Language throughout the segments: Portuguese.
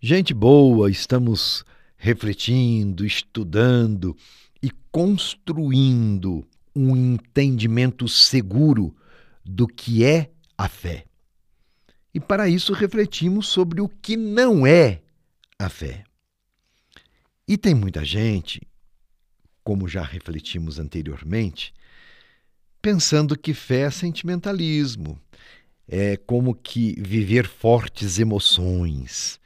Gente boa, estamos refletindo, estudando e construindo um entendimento seguro do que é a fé. E para isso refletimos sobre o que não é a fé. E tem muita gente, como já refletimos anteriormente, pensando que fé é sentimentalismo, é como que viver fortes emoções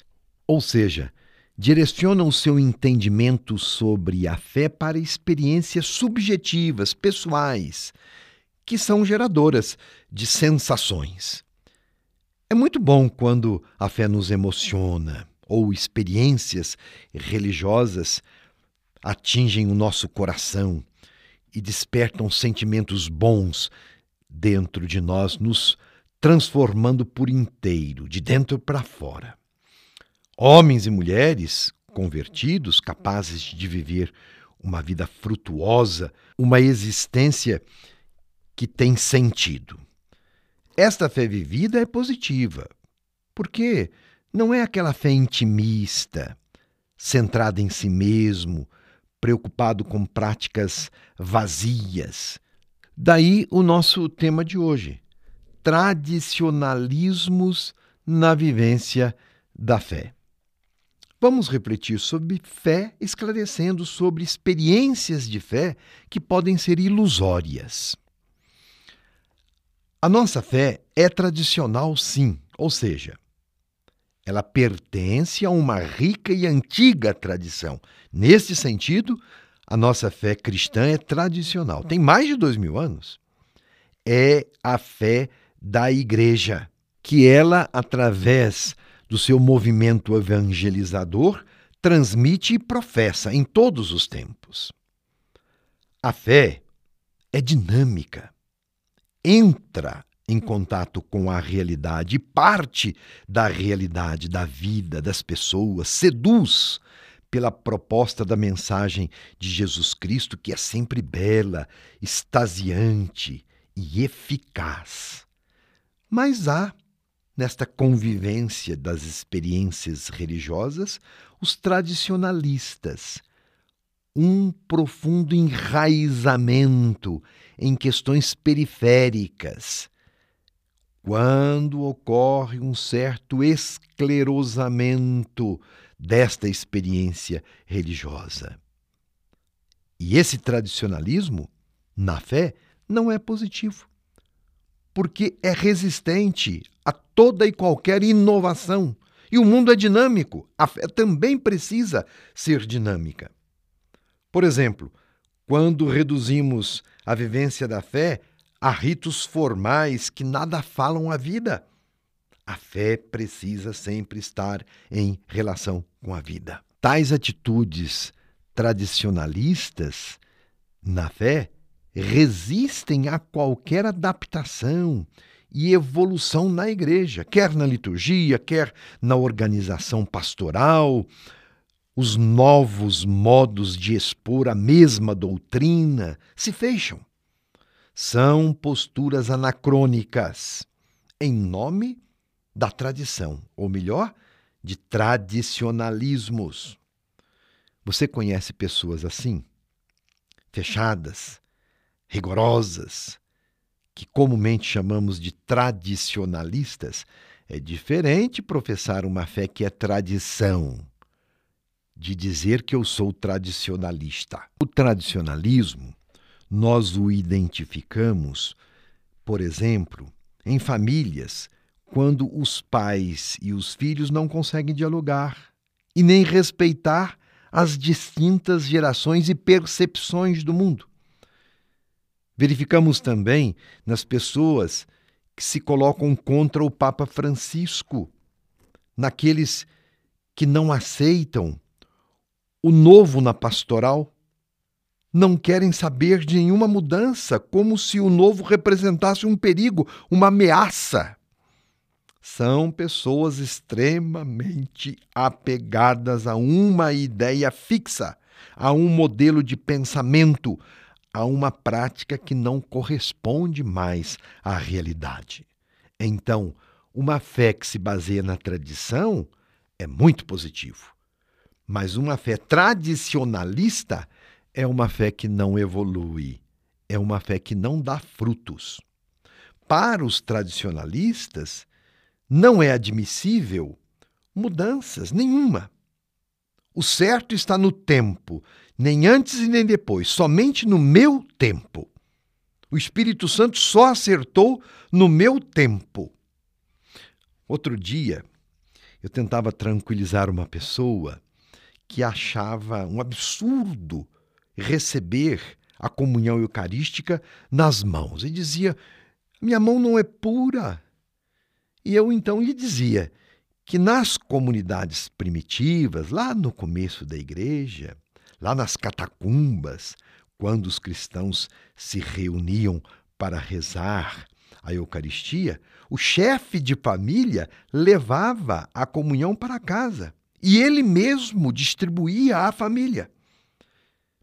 ou seja, direciona o seu entendimento sobre a fé para experiências subjetivas, pessoais, que são geradoras de sensações. É muito bom quando a fé nos emociona ou experiências religiosas atingem o nosso coração e despertam sentimentos bons dentro de nós, nos transformando por inteiro, de dentro para fora. Homens e mulheres convertidos, capazes de viver uma vida frutuosa, uma existência que tem sentido. Esta fé vivida é positiva, porque não é aquela fé intimista, centrada em si mesmo, preocupado com práticas vazias. Daí o nosso tema de hoje: tradicionalismos na vivência da fé. Vamos refletir sobre fé, esclarecendo sobre experiências de fé que podem ser ilusórias. A nossa fé é tradicional, sim, ou seja, ela pertence a uma rica e antiga tradição. Nesse sentido, a nossa fé cristã é tradicional, tem mais de dois mil anos. É a fé da igreja, que ela, através do seu movimento evangelizador, transmite e professa em todos os tempos. A fé é dinâmica, entra em contato com a realidade, parte da realidade da vida das pessoas, seduz pela proposta da mensagem de Jesus Cristo, que é sempre bela, extasiante e eficaz. Mas há nesta convivência das experiências religiosas, os tradicionalistas, um profundo enraizamento em questões periféricas. Quando ocorre um certo esclerosamento desta experiência religiosa. E esse tradicionalismo, na fé, não é positivo porque é resistente a toda e qualquer inovação. E o mundo é dinâmico, a fé também precisa ser dinâmica. Por exemplo, quando reduzimos a vivência da fé a ritos formais que nada falam à vida, a fé precisa sempre estar em relação com a vida. Tais atitudes tradicionalistas na fé resistem a qualquer adaptação e evolução na igreja, quer na liturgia, quer na organização pastoral, os novos modos de expor a mesma doutrina se fecham. São posturas anacrônicas, em nome da tradição, ou melhor, de tradicionalismos. Você conhece pessoas assim? Fechadas, rigorosas, que comumente chamamos de tradicionalistas, é diferente professar uma fé que é tradição, de dizer que eu sou tradicionalista. O tradicionalismo, nós o identificamos, por exemplo, em famílias, quando os pais e os filhos não conseguem dialogar e nem respeitar as distintas gerações e percepções do mundo. Verificamos também nas pessoas que se colocam contra o Papa Francisco, naqueles que não aceitam o novo na pastoral, não querem saber de nenhuma mudança, como se o novo representasse um perigo, uma ameaça. São pessoas extremamente apegadas a uma ideia fixa, a um modelo de pensamento, a uma prática que não corresponde mais à realidade. Então, uma fé que se baseia na tradição é muito positivo. Mas uma fé tradicionalista é uma fé que não evolui, é uma fé que não dá frutos. Para os tradicionalistas, não é admissível mudanças nenhuma. O certo está no tempo, nem antes e nem depois, somente no meu tempo. O Espírito Santo só acertou no meu tempo. Outro dia, eu tentava tranquilizar uma pessoa que achava um absurdo receber a comunhão eucarística nas mãos e dizia: minha mão não é pura. E eu então lhe dizia que nas comunidades primitivas, lá no começo da igreja, lá nas catacumbas, quando os cristãos se reuniam para rezar a Eucaristia, o chefe de família levava a comunhão para casa e ele mesmo distribuía à família.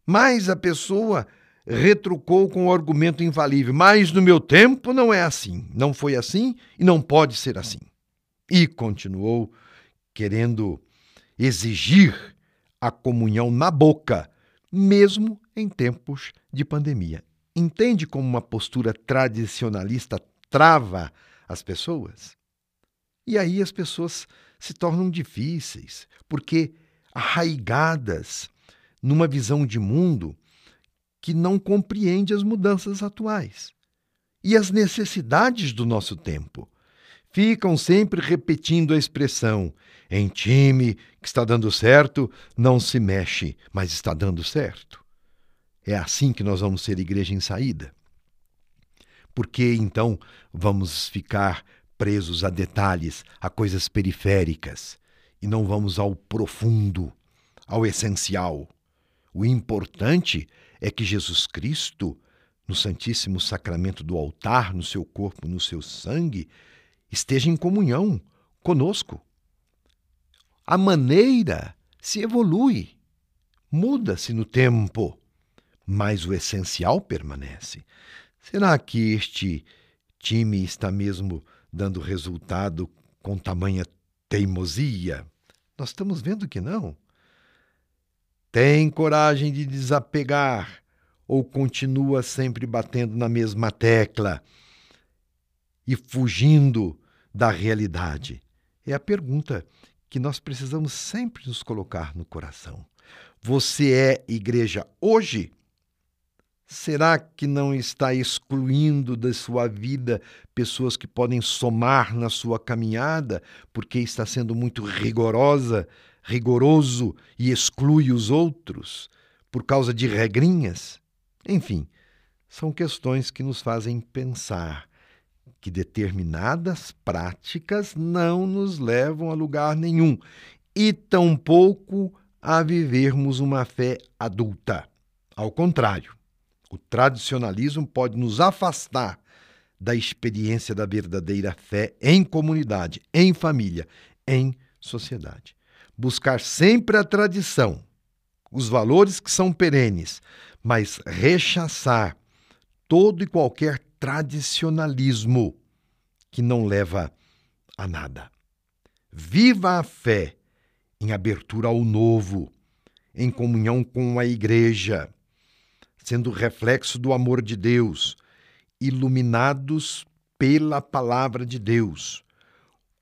Mas a pessoa retrucou com o argumento infalível: Mas no meu tempo não é assim, não foi assim e não pode ser assim. E continuou querendo exigir a comunhão na boca, mesmo em tempos de pandemia. Entende como uma postura tradicionalista trava as pessoas? E aí as pessoas se tornam difíceis, porque arraigadas numa visão de mundo que não compreende as mudanças atuais e as necessidades do nosso tempo. Ficam sempre repetindo a expressão: em time que está dando certo, não se mexe, mas está dando certo. É assim que nós vamos ser igreja em saída. Porque então vamos ficar presos a detalhes, a coisas periféricas, e não vamos ao profundo, ao essencial. O importante é que Jesus Cristo, no Santíssimo Sacramento do altar, no seu corpo, no seu sangue, esteja em comunhão conosco. A maneira se evolui, muda-se no tempo, mas o essencial permanece. Será que este time está mesmo dando resultado com tamanha teimosia? Nós estamos vendo que não. Tem coragem de desapegar ou continua sempre batendo na mesma tecla e fugindo da realidade? É a pergunta que nós precisamos sempre nos colocar no coração. Você é igreja hoje? Será que não está excluindo da sua vida pessoas que podem somar na sua caminhada porque está sendo muito rigorosa rigoroso e exclui os outros por causa de regrinhas? Enfim, são questões que nos fazem pensar que determinadas práticas não nos levam a lugar nenhum e tampouco a vivermos uma fé adulta. Ao contrário, o tradicionalismo pode nos afastar da experiência da verdadeira fé em comunidade, em família, em sociedade buscar sempre a tradição, os valores que são perenes, mas rechaçar todo e qualquer tradicionalismo que não leva a nada. Viva a fé em abertura ao novo, em comunhão com a Igreja, sendo reflexo do amor de Deus, iluminados pela palavra de Deus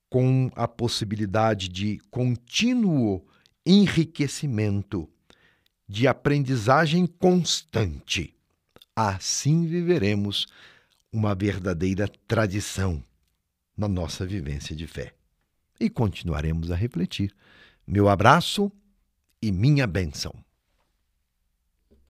com a possibilidade de contínuo enriquecimento, de aprendizagem constante. Assim viveremos uma verdadeira tradição na nossa vivência de fé. E continuaremos a refletir. Meu abraço e minha bênção.